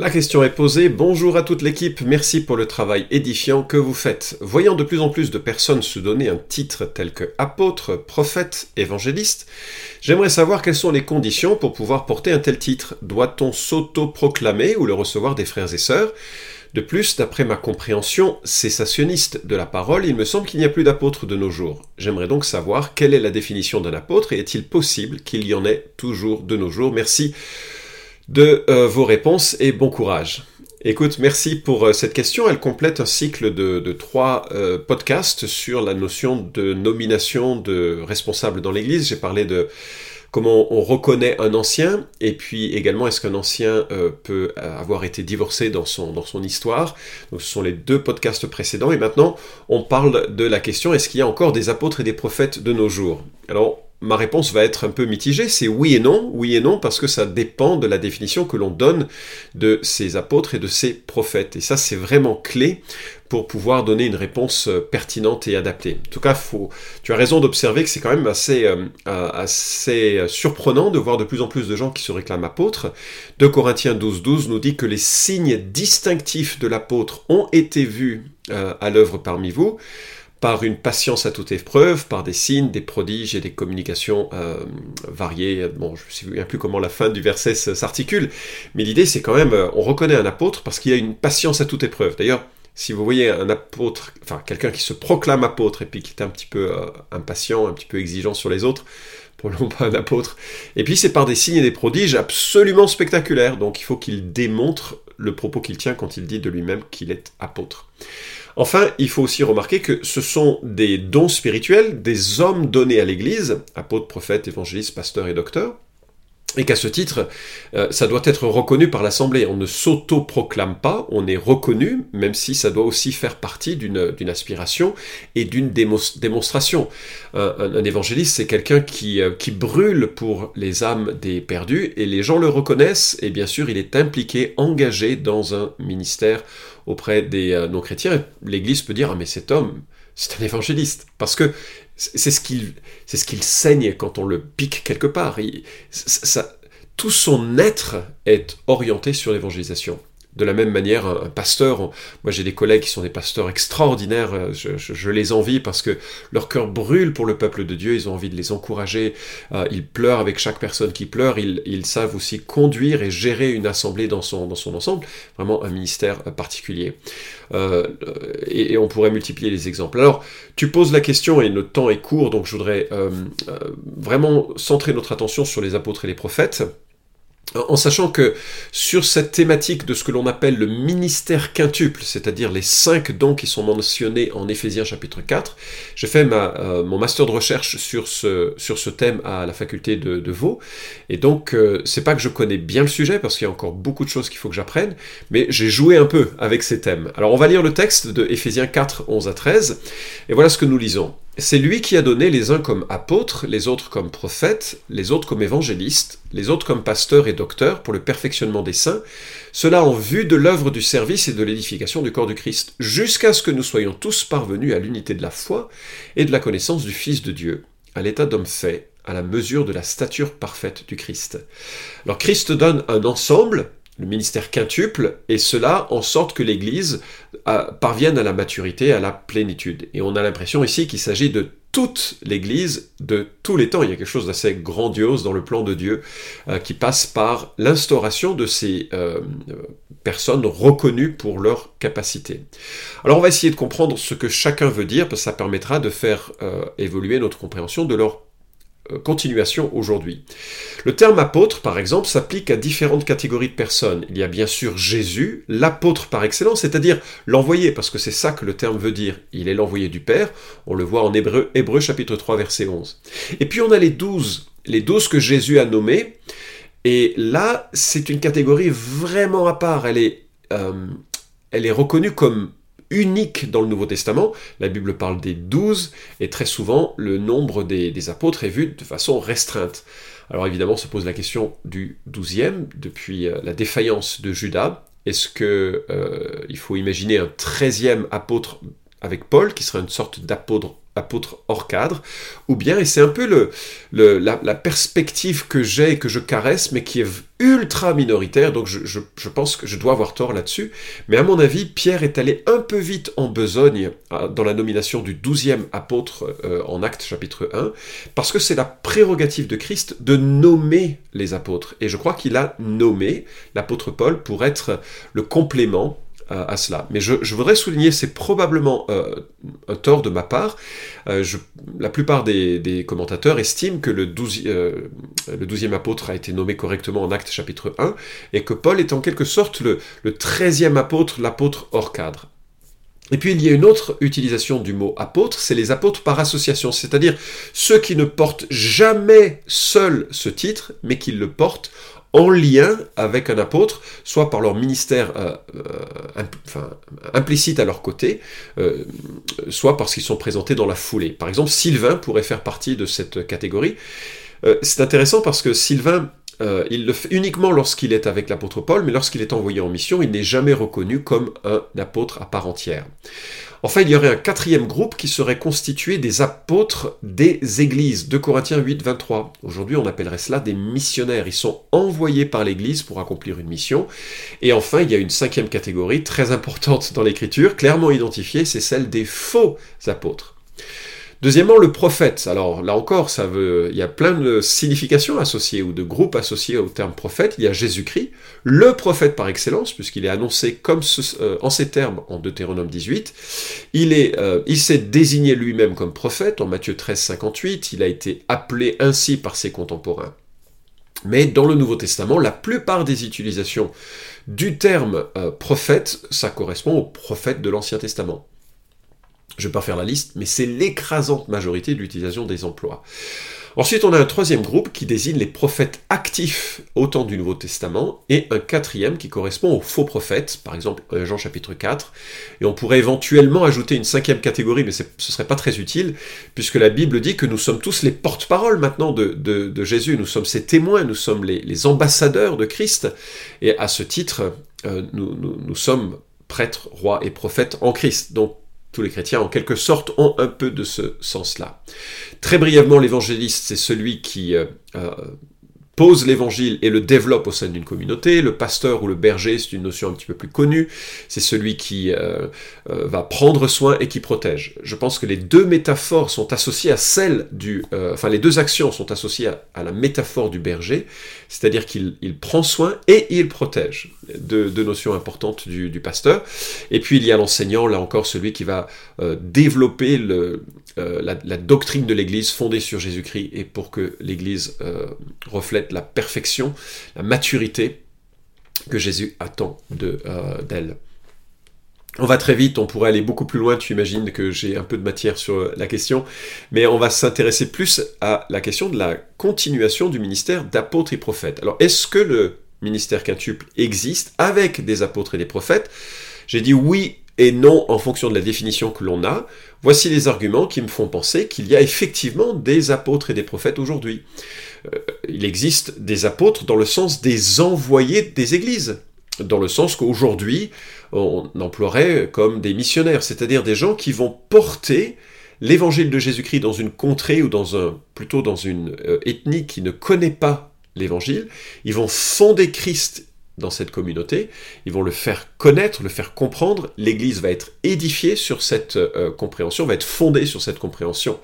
La question est posée. Bonjour à toute l'équipe. Merci pour le travail édifiant que vous faites. Voyant de plus en plus de personnes se donner un titre tel que apôtre, prophète, évangéliste, j'aimerais savoir quelles sont les conditions pour pouvoir porter un tel titre. Doit-on s'auto-proclamer ou le recevoir des frères et sœurs? De plus, d'après ma compréhension cessationniste de la parole, il me semble qu'il n'y a plus d'apôtres de nos jours. J'aimerais donc savoir quelle est la définition d'un apôtre et est-il possible qu'il y en ait toujours de nos jours? Merci de euh, vos réponses et bon courage. Écoute, merci pour euh, cette question. Elle complète un cycle de, trois euh, podcasts sur la notion de nomination de responsables dans l'Église. J'ai parlé de comment on reconnaît un ancien, et puis également est-ce qu'un ancien peut avoir été divorcé dans son, dans son histoire. Donc ce sont les deux podcasts précédents, et maintenant on parle de la question est-ce qu'il y a encore des apôtres et des prophètes de nos jours? Alors ma réponse va être un peu mitigée, c'est oui et non, oui et non, parce que ça dépend de la définition que l'on donne de ces apôtres et de ces prophètes. Et ça, c'est vraiment clé pour pouvoir donner une réponse euh, pertinente et adaptée. En tout cas, faut, tu as raison d'observer que c'est quand même assez, euh, assez surprenant de voir de plus en plus de gens qui se réclament apôtres. De Corinthiens 12, 12 nous dit que les signes distinctifs de l'apôtre ont été vus euh, à l'œuvre parmi vous par une patience à toute épreuve, par des signes, des prodiges et des communications euh, variées. Bon, je ne sais souviens plus comment la fin du verset s'articule, mais l'idée c'est quand même, euh, on reconnaît un apôtre parce qu'il y a une patience à toute épreuve. D'ailleurs, si vous voyez un apôtre, enfin quelqu'un qui se proclame apôtre et puis qui est un petit peu euh, impatient, un petit peu exigeant sur les autres, probablement pas un apôtre. Et puis c'est par des signes et des prodiges absolument spectaculaires, donc il faut qu'il démontre le propos qu'il tient quand il dit de lui-même qu'il est apôtre. Enfin, il faut aussi remarquer que ce sont des dons spirituels, des hommes donnés à l'Église, apôtres, prophètes, évangélistes, pasteurs et docteurs, et qu'à ce titre, euh, ça doit être reconnu par l'Assemblée. On ne s'auto-proclame pas, on est reconnu, même si ça doit aussi faire partie d'une aspiration et d'une démonstration. un, évangéliste, c'est quelqu'un euh, qui brûle pour les âmes des perdus, et les gens le reconnaissent, et bien sûr, il est impliqué, engagé dans un ministère auprès des euh, non-chrétiens. L'Église peut dire, ah mais cet homme, c'est un évangéliste, parce que c'est ce qu'il ce saigne quand on le pique quelque part. ça, tout son être est orienté sur l'évangélisation. De la même manière, un, pasteur, moi j'ai des collègues qui sont des pasteurs extraordinaires, euh, je, les envie parce que leur cœur brûle pour le peuple de Dieu, ils ont envie de les encourager, euh, ils pleurent avec chaque personne qui pleure, ils, savent aussi conduire et gérer une assemblée dans son, dans son ensemble, vraiment un ministère particulier. Euh, et, on pourrait multiplier les exemples. Alors, tu poses la question et le temps est court, donc je voudrais vraiment centrer notre attention sur les apôtres et les prophètes en sachant que sur cette thématique de ce que l'on appelle le ministère quintuple, c'est-à-dire les cinq dons qui sont mentionnés en Éphésiens chapitre 4, j'ai fait euh, mon master de recherche sur ce, sur ce thème à la faculté de, de et donc euh, c'est pas que je connais bien le sujet, parce qu'il y a encore beaucoup de choses qu'il faut que j'apprenne, mais j'ai joué un peu avec ces thèmes. Alors on va lire le texte de Éphésiens 4, 11 à 13, et voilà ce que nous lisons. C'est lui qui a donné les uns comme apôtres, les autres comme prophètes, les autres comme évangélistes, les autres comme pasteurs et docteurs pour le perfectionnement des saints, cela en vue de l'œuvre du service et de l'édification du corps du Christ, jusqu'à ce que nous soyons tous parvenus à l'unité de la foi et de la connaissance du Fils de Dieu, à l'état d'homme fait, à la mesure de la stature parfaite du Christ. Alors Christ donne un ensemble, le ministère quintuple, et cela en sorte que l'Église euh, parvienne à la maturité, à la plénitude. Et on a l'impression ici qu'il s'agit de toute l'Église de tous les temps. Il y a quelque chose d'assez grandiose dans le plan de Dieu euh, qui passe par l'instauration de ces euh, personnes reconnues pour leur capacité. Alors on va essayer de comprendre ce que chacun veut dire, parce que ça permettra de faire évoluer notre compréhension de leur continuation aujourd'hui. Le terme apôtre, par exemple, s'applique à différentes catégories de personnes. Il y a bien sûr Jésus, l'apôtre par excellence, c'est-à-dire l'envoyé, parce que c'est ça que le terme veut dire. Il est l'envoyé du Père, on le voit en Hébreu, Hébreu chapitre 3 verset 11. Et puis on a les douze, les douze que Jésus a nommés, et là c'est une catégorie vraiment à part, elle est, euh, elle est reconnue comme unique dans le Nouveau Testament. La Bible parle des douze, et très souvent, le nombre des, apôtres est vu de façon restreinte. Alors évidemment, se pose la question du douzième, depuis euh, la défaillance de Judas, Est-ce que il faut imaginer un treizième apôtre avec Paul, qui serait une sorte d'apôtre apôtre hors cadre, ou bien, et c'est un peu la, perspective que j'ai et que je caresse, mais qui est ultra minoritaire, donc je, pense que je dois avoir tort là-dessus, mais à mon avis, Pierre est allé un peu vite en besogne dans la nomination du douzième apôtre euh, en Actes chapitre 1, parce que c'est la prérogative de Christ de nommer les apôtres, et je crois qu'il a nommé l'apôtre Paul pour être le complément à cela. Mais je, voudrais souligner, c'est probablement euh, un tort de ma part. Euh, la plupart des, commentateurs estiment que le, 12, euh, le 12e apôtre a été nommé correctement en Actes chapitre 1, et que Paul est en quelque sorte le, le 13e apôtre, l'apôtre hors cadre. Et puis il y a une autre utilisation du mot apôtre, c'est les apôtres par association, c'est-à-dire ceux qui ne portent jamais seuls ce titre, mais qui le portent en lien avec un apôtre, soit par leur ministère euh, euh, implicite à leur côté, euh, soit parce qu'ils sont présentés dans la foulée. Par exemple, Sylvain pourrait faire partie de cette catégorie. c'est intéressant parce que Sylvain il le fait uniquement lorsqu'il est avec l'apôtre Paul, mais lorsqu'il est envoyé en mission, il n'est jamais reconnu comme un apôtre à part entière. Enfin, il y aurait un quatrième groupe qui serait constitué des apôtres des églises. De Corinthiens 8, 23. Aujourd'hui, on appellerait cela des missionnaires. Ils sont envoyés par l'église pour accomplir une mission. Et enfin, il y a une cinquième catégorie très importante dans l'écriture, clairement identifiée, c'est celle des faux apôtres. Deuxièmement, le prophète. Alors là encore, ça veut, il y a plein de significations associées ou de groupes associés au terme prophète. Il y a Jésus-Christ, le prophète par excellence, puisqu'il est annoncé comme euh, en ces termes en Deutéronome 18. Il est, euh, il s'est désigné lui-même comme prophète en Matthieu 13, 58. Il a été appelé ainsi par ses contemporains. Mais dans le Nouveau Testament, la plupart des utilisations du terme euh, prophète, ça correspond au prophète de l'Ancien Testament. Je ne vais pas faire la liste, mais c'est l'écrasante majorité de l'utilisation des emplois. Ensuite, on a un troisième groupe qui désigne les prophètes actifs au temps du Nouveau Testament, et un quatrième qui correspond aux faux prophètes, par exemple Jean chapitre 4. Et on pourrait éventuellement ajouter une cinquième catégorie, mais ce ne serait pas très utile, puisque la Bible dit que nous sommes tous les porte-paroles maintenant de, Jésus, nous sommes ses témoins, nous sommes les, ambassadeurs de Christ, et à ce titre, euh, nous, nous sommes prêtres, rois et prophètes en Christ. Donc tous les chrétiens, en quelque sorte, ont un peu de ce sens-là. Très brièvement, l'évangéliste, c'est celui qui euh, euh, pose l'évangile et le développe au sein d'une communauté. Le pasteur ou le berger, c'est une notion un petit peu plus connue. C'est celui qui euh, euh, va prendre soin et qui protège. Je pense que les deux métaphores sont associées à celle du... Euh, enfin, les deux actions sont associées à, la métaphore du berger, c'est-à-dire qu'il prend soin et il protège. Deux, notions importantes du, pasteur. Et puis il y a l'enseignant, là encore, celui qui va développer le, euh, la, doctrine de l'Église fondée sur Jésus-Christ et pour que l'Église euh, reflète la perfection, la maturité que Jésus attend euh, d'elle. on va très vite, on pourrait aller beaucoup plus loin, tu imagines que j'ai un peu de matière sur la question, mais on va s'intéresser plus à la question de la continuation du ministère d'apôtres et prophètes. Alors, est-ce que le ministère quintuple existe avec des apôtres et des prophètes? J'ai dit oui et non en fonction de la définition que l'on a. Voici les arguments qui me font penser qu'il y a effectivement des apôtres et des prophètes aujourd'hui. Euh, il existe des apôtres dans le sens des envoyés des églises, dans le sens qu'aujourd'hui on emploierait comme des missionnaires, c'est-à-dire des gens qui vont porter l'évangile de Jésus-Christ dans une contrée ou dans un, plutôt dans une euh, ethnie qui ne connaît pas l'évangile, ils vont fonder Christ dans cette communauté, ils vont le faire connaître, le faire comprendre, l'Église va être édifiée sur cette euh, compréhension, va être fondée sur cette compréhension.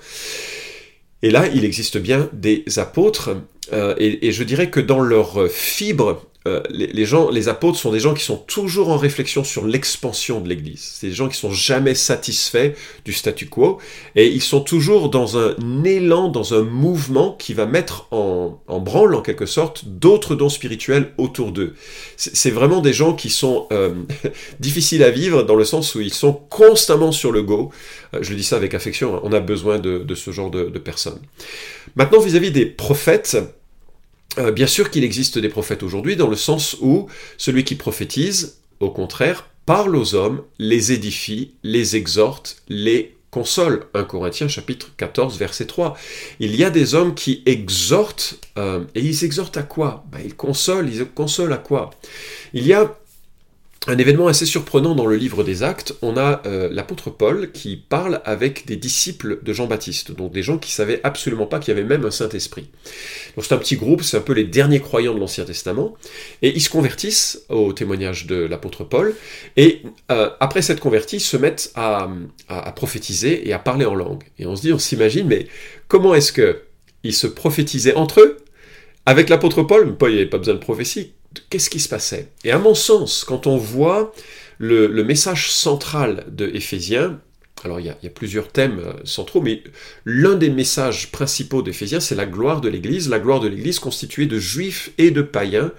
Et là, il existe bien des apôtres, euh, et, je dirais que dans leur fibre euh, les, gens, les apôtres sont des gens qui sont toujours en réflexion sur l'expansion de l'Église. C'est des gens qui sont jamais satisfaits du statu quo et ils sont toujours dans un élan, dans un mouvement qui va mettre en, branle en quelque sorte d'autres dons spirituels autour d'eux. C'est vraiment des gens qui sont euh, difficiles à vivre dans le sens où ils sont constamment sur le go. Euh, je le dis ça avec affection. Hein. On a besoin de, ce genre de, personnes. Maintenant, vis à -vis des prophètes. Euh, bien sûr qu'il existe des prophètes aujourd'hui, dans le sens où celui qui prophétise, au contraire, parle aux hommes, les édifie, les exhorte, les console. 1 Corinthiens chapitre 14 verset 3. Il y a des hommes qui exhortent, euh, et ils exhortent à quoi? Ben, Ils consolent, ils consolent à quoi? Il y a un événement assez surprenant dans le livre des Actes, on a euh, l'apôtre Paul qui parle avec des disciples de Jean-Baptiste, donc des gens qui savaient absolument pas qu'il y avait même un Saint-Esprit. Donc c'est un petit groupe, c'est un peu les derniers croyants de l'Ancien Testament, et ils se convertissent au témoignage de l'apôtre Paul, et euh, après cette convertie, se mettent à, prophétiser et à parler en langue. Et on se dit, on s'imagine, mais comment est-ce que ils se prophétisaient entre eux avec l'apôtre Paul, Paul, il n'y avait pas besoin de prophétie qu'est-ce qui se passait? Et à mon sens, quand on voit le, message central de Éphésiens, alors il y, a, plusieurs thèmes euh, centraux, mais l'un des messages principaux d'Éphésiens, c'est la gloire de l'Église, la gloire de l'Église constituée de juifs et de païens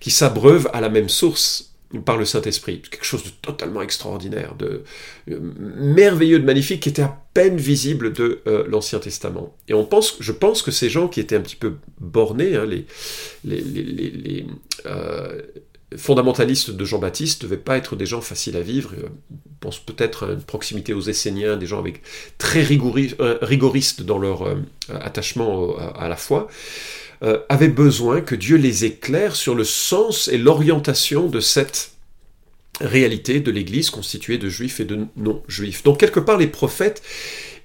qui s'abreuvent à la même source par le Saint-Esprit. Quelque chose de totalement extraordinaire, de euh, merveilleux, de magnifique, qui était à peine visible de euh, l'Ancien Testament. Et on pense, je pense que ces gens qui étaient un petit peu bornés, hein, les, euh, fondamentalistes de Jean-Baptiste, ne devaient pas être des gens faciles à vivre. On pense peut-être à une proximité aux Esséniens, des gens avec très rigoristes dans leur attachement à la foi. Euh, avaient besoin que Dieu les éclaire sur le sens et l'orientation de cette réalité de l'Église constituée de juifs et de non-juifs. Donc quelque part, les prophètes,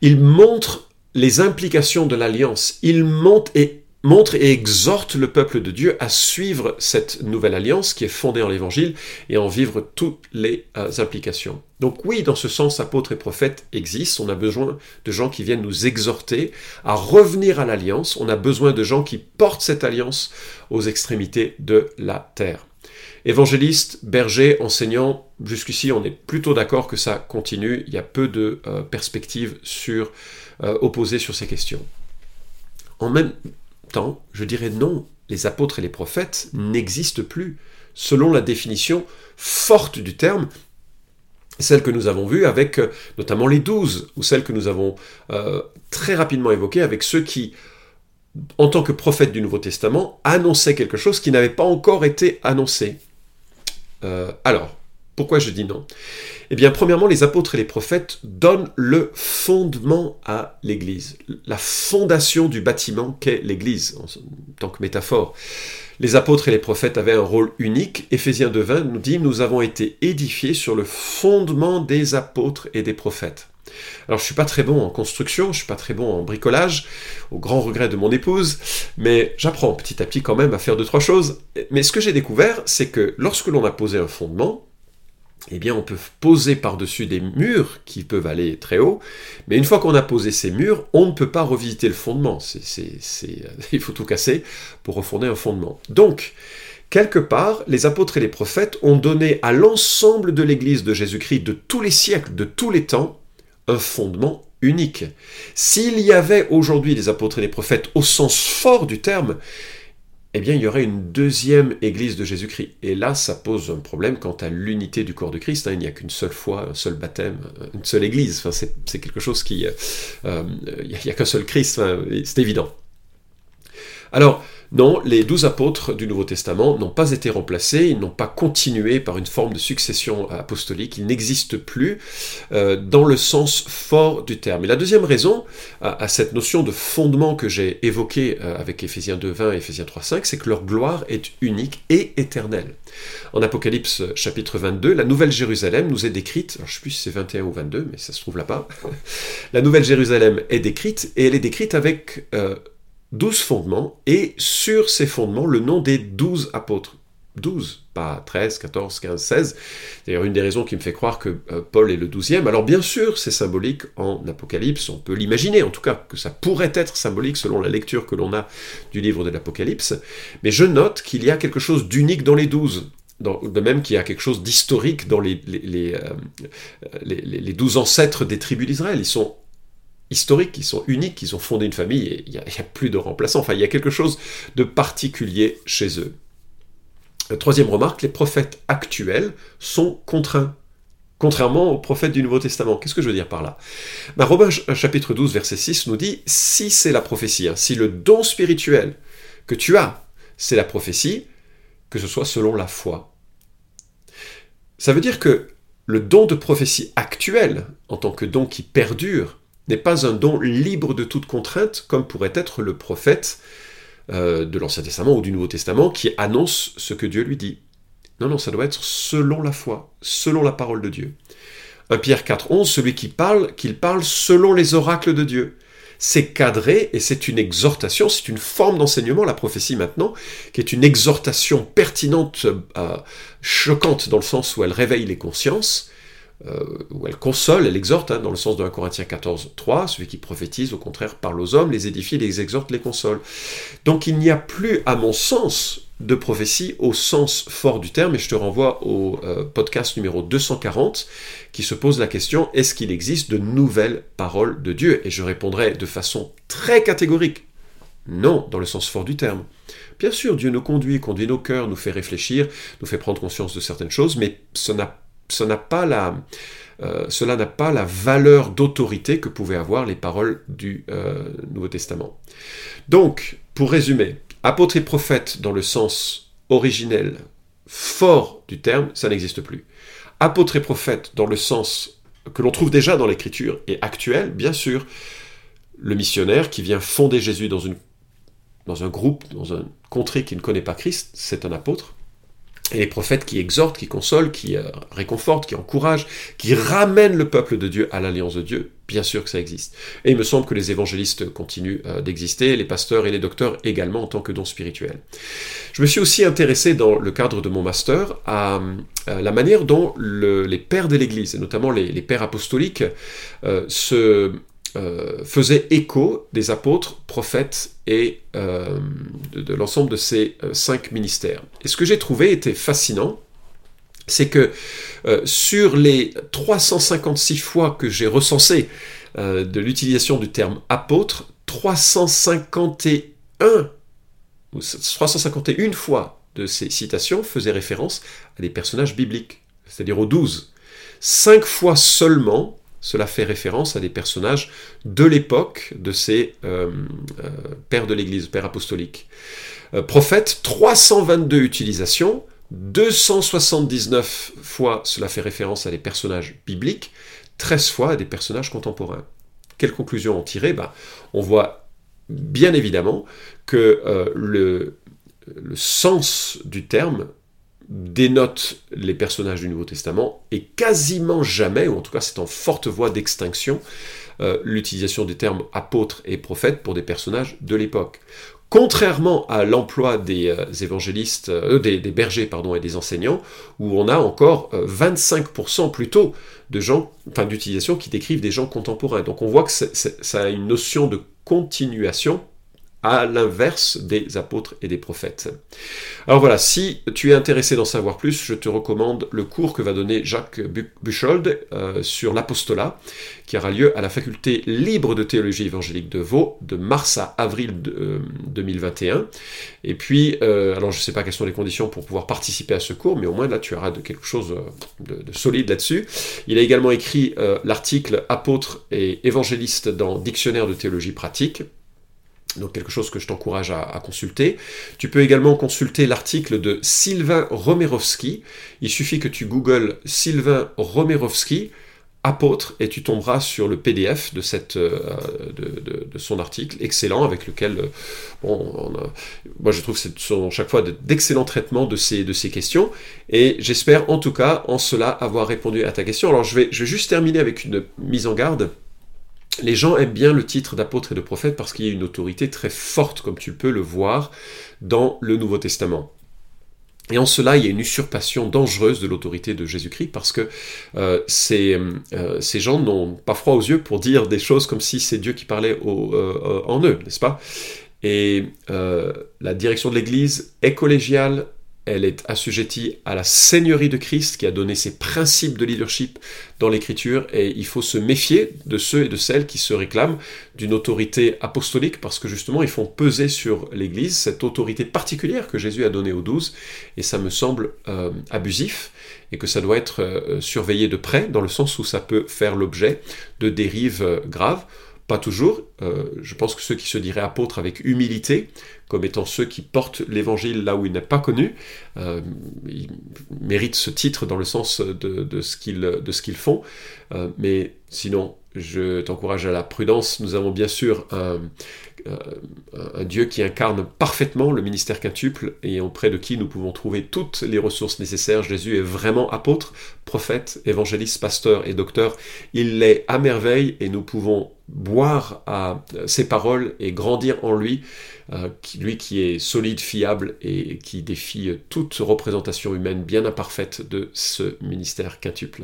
ils montrent les implications de l'alliance, ils montrent et montre et exhorte le peuple de Dieu à suivre cette nouvelle alliance qui est fondée en l'Évangile et en vivre toutes les euh, implications. Donc oui, dans ce sens, apôtres et prophètes existent. On a besoin de gens qui viennent nous exhorter à revenir à l'alliance. On a besoin de gens qui portent cette alliance aux extrémités de la terre. Évangélistes, bergers, enseignants, jusqu'ici on est plutôt d'accord que ça continue. Il y a peu de euh, perspectives sur, euh, opposées sur ces questions. En même temps, je dirais non, les apôtres et les prophètes n'existent plus, selon la définition forte du terme, celle que nous avons vue avec euh, notamment les douze, ou celle que nous avons très rapidement évoquée avec ceux qui, en tant que prophètes du Nouveau Testament, annonçaient quelque chose qui n'avait pas encore été annoncé. Euh, alors, pourquoi je dis non? Eh bien, premièrement, les apôtres et les prophètes donnent le fondement à l'Église, la fondation du bâtiment qu'est l'Église, en tant que métaphore. Les apôtres et les prophètes avaient un rôle unique. Éphésiens 2.20 nous dit, nous avons été édifiés sur le fondement des apôtres et des prophètes. Alors je suis pas très bon en construction, je suis pas très bon en bricolage, au grand regret de mon épouse, mais j'apprends petit à petit quand même à faire deux trois choses. Mais ce que j'ai découvert, c'est que lorsque l'on a posé un fondement, eh bien, on peut poser par-dessus des murs qui peuvent aller très haut, mais une fois qu'on a posé ces murs, on ne peut pas revisiter le fondement. il faut tout casser pour refonder un fondement. Donc, quelque part, les apôtres et les prophètes ont donné à l'ensemble de l'Église de Jésus-Christ de tous les siècles, de tous les temps, un fondement unique. S'il y avait aujourd'hui les apôtres et les prophètes au sens fort du terme, eh bien, il y aurait une deuxième Église de Jésus-Christ. Et là, ça pose un problème quant à l'unité du corps de Christ. Hein. Il n'y a qu'une seule foi, un seul baptême, une seule Église. Enfin, c'est quelque chose qui... Euh, euh, il n'y a, qu'un seul Christ, c'est évident. Alors, non, les douze apôtres du Nouveau Testament n'ont pas été remplacés, ils n'ont pas continué par une forme de succession apostolique, ils n'existent plus euh, dans le sens fort du terme. Et la deuxième raison à, cette notion de fondement que j'ai évoquée euh, avec Éphésiens 2.20 et Éphésiens 3.5, c'est que leur gloire est unique et éternelle. En Apocalypse chapitre 22, la Nouvelle Jérusalem nous est décrite, je ne sais plus si c'est 21 ou 22, mais ça se trouve là-bas, la Nouvelle Jérusalem est décrite, et elle est décrite avec... Euh, douze fondements, et sur ces fondements, le nom des douze apôtres. Douze, pas 13, 14, 15, 16. D'ailleurs, une des raisons qui me fait croire que euh, Paul est le douzième. Alors bien sûr, c'est symbolique en Apocalypse, on peut l'imaginer en tout cas, que ça pourrait être symbolique selon la lecture que l'on a du livre de l'Apocalypse, mais je note qu'il y a quelque chose d'unique dans les douze. de même qu'il y a quelque chose d'historique dans les, les, euh, les, les, douze ancêtres des tribus d'Israël. Ils sont historiques, ils sont uniques, ils ont fondé une famille et il n'y a, plus de remplaçants. Enfin, il y a quelque chose de particulier chez eux. Troisième remarque, les prophètes actuels sont contraints. Contrairement aux prophètes du Nouveau Testament. Qu'est-ce que je veux dire par là? Ben, Romains chapitre 12, verset 6 nous dit, si c'est la prophétie, hein, si le don spirituel que tu as, c'est la prophétie, que ce soit selon la foi. Ça veut dire que le don de prophétie actuel, en tant que don qui perdure, n'est pas un don libre de toute contrainte, comme pourrait être le prophète euh, de l'Ancien Testament ou du Nouveau Testament qui annonce ce que Dieu lui dit. Non, non, ça doit être selon la foi, selon la parole de Dieu. 1 Pierre 4, 11, celui qui parle, qu'il parle selon les oracles de Dieu. C'est cadré et c'est une exhortation, c'est une forme d'enseignement, la prophétie maintenant, qui est une exhortation pertinente, euh, choquante dans le sens où elle réveille les consciences, euh, où elle console, elle exhorte, hein, dans le sens de 1 Corinthiens 14, 3, celui qui prophétise, au contraire, parle aux hommes, les édifie, les exhorte, les console. Donc il n'y a plus, à mon sens, de prophétie au sens fort du terme, et je te renvoie au euh, podcast numéro 240 qui se pose la question est-ce qu'il existe de nouvelles paroles de Dieu? Et je répondrai de façon très catégorique non, dans le sens fort du terme. Bien sûr, Dieu nous conduit, conduit nos cœurs, nous fait réfléchir, nous fait prendre conscience de certaines choses, mais ce n'a euh, cela n'a pas la valeur d'autorité que pouvaient avoir les paroles du euh, Nouveau Testament. Donc, pour résumer, apôtre et prophète dans le sens originel, fort du terme, ça n'existe plus. Apôtre et prophète dans le sens que l'on trouve déjà dans l'écriture et actuel, bien sûr, le missionnaire qui vient fonder Jésus dans, dans un groupe, dans un contrée qui ne connaît pas Christ, c'est un apôtre et les prophètes qui exhortent, qui consolent, qui euh, réconfortent, qui encouragent, qui ramènent le peuple de Dieu à l'alliance de Dieu, bien sûr que ça existe. Et il me semble que les évangélistes continuent euh, d'exister, les pasteurs et les docteurs également en tant que dons spirituels. Je me suis aussi intéressé dans le cadre de mon master à, la manière dont les pères de l'Église, et notamment les, pères apostoliques, euh, se euh, faisait écho des apôtres, prophètes et euh, de, l'ensemble de ces euh, cinq ministères. Et ce que j'ai trouvé était fascinant, c'est que sur les 356 fois que j'ai recensé de l'utilisation du terme apôtre, 351 351 fois de ces citations faisaient référence à des personnages bibliques, c'est-à-dire aux 12. Cinq fois seulement cela fait référence à des personnages de l'époque de ces euh, euh, pères de l'Église, pères apostoliques. Euh, prophète, 322 utilisations, 279 fois cela fait référence à des personnages bibliques, 13 fois à des personnages contemporains. Quelle conclusion en tirer? Bah, On voit bien évidemment que le, le sens du terme dénote les personnages du Nouveau Testament et quasiment jamais, ou en tout cas c'est en forte voie d'extinction, euh, l'utilisation des termes apôtres et prophètes pour des personnages de l'époque. Contrairement à l'emploi des euh, évangélistes, euh, des, bergers pardon, et des enseignants, où on a encore 25% plutôt de gens, enfin d'utilisation qui décrivent des gens contemporains. Donc on voit que ça a une notion de continuation à l'inverse des apôtres et des prophètes. Alors voilà, si tu es intéressé d'en savoir plus, je te recommande le cours que va donner Jacques Buchold euh, sur l'apostolat, qui aura lieu à la faculté libre de théologie évangélique de Vaud de mars à avril 2021. Euh, et puis, euh, alors je ne sais pas quelles sont les conditions pour pouvoir participer à ce cours, mais au moins là tu auras de quelque chose de, de solide là-dessus. Il a également écrit l'article Apôtre et évangéliste dans Dictionnaire de théologie pratique donc quelque chose que je t'encourage à, consulter. Tu peux également consulter l'article de Sylvain Romerovski. Il suffit que tu googles Sylvain Romerovski, apôtre, et tu tomberas sur le PDF euh, de, son article, excellent, avec lequel, euh, moi je trouve que c'est chaque fois d'excellents traitements de ces, questions, et j'espère en tout cas en cela avoir répondu à ta question. Alors je vais juste terminer avec une mise en garde les gens aiment bien le titre d'apôtre et de prophète parce qu'il y a une autorité très forte, comme tu peux le voir dans le Nouveau Testament. Et en cela, il y a une usurpation dangereuse de l'autorité de Jésus-Christ parce que euh, ces, euh, gens n'ont pas froid aux yeux pour dire des choses comme si c'est Dieu qui parlait euh, en eux, n'est-ce pas? Et la direction de l'Église est collégiale, elle est assujettie à la seigneurie de Christ qui a donné ses principes de leadership dans l'écriture et il faut se méfier de ceux et de celles qui se réclament d'une autorité apostolique parce que justement ils font peser sur l'Église cette autorité particulière que Jésus a donnée aux douze et ça me semble euh, abusif et que ça doit être euh, surveillé de près dans le sens où ça peut faire l'objet de dérives euh, graves. Pas toujours. Euh, je pense que ceux qui se diraient apôtres avec humilité, comme étant ceux qui portent l'évangile là où il n'est pas connu, euh, méritent ce titre dans le sens de, ce qu'ils font. Euh, mais sinon, je t'encourage à la prudence. Nous avons bien sûr un, un, Dieu qui incarne parfaitement le ministère quintuple et auprès de qui nous pouvons trouver toutes les ressources nécessaires. Jésus est vraiment apôtre, prophète, évangéliste, pasteur et docteur. Il l'est à merveille et nous pouvons boire à ses paroles et grandir en lui, euh, lui qui est solide, fiable et qui défie toute représentation humaine bien imparfaite de ce ministère quintuple.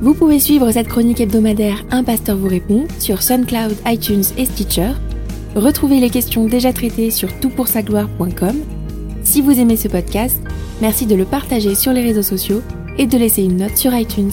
Vous pouvez suivre cette chronique hebdomadaire Un pasteur vous répond sur SoundCloud, iTunes et Stitcher. Retrouvez les questions déjà traitées sur toutpoursagloire.com. Si vous aimez ce podcast, merci de le partager sur les réseaux sociaux et de laisser une note sur iTunes.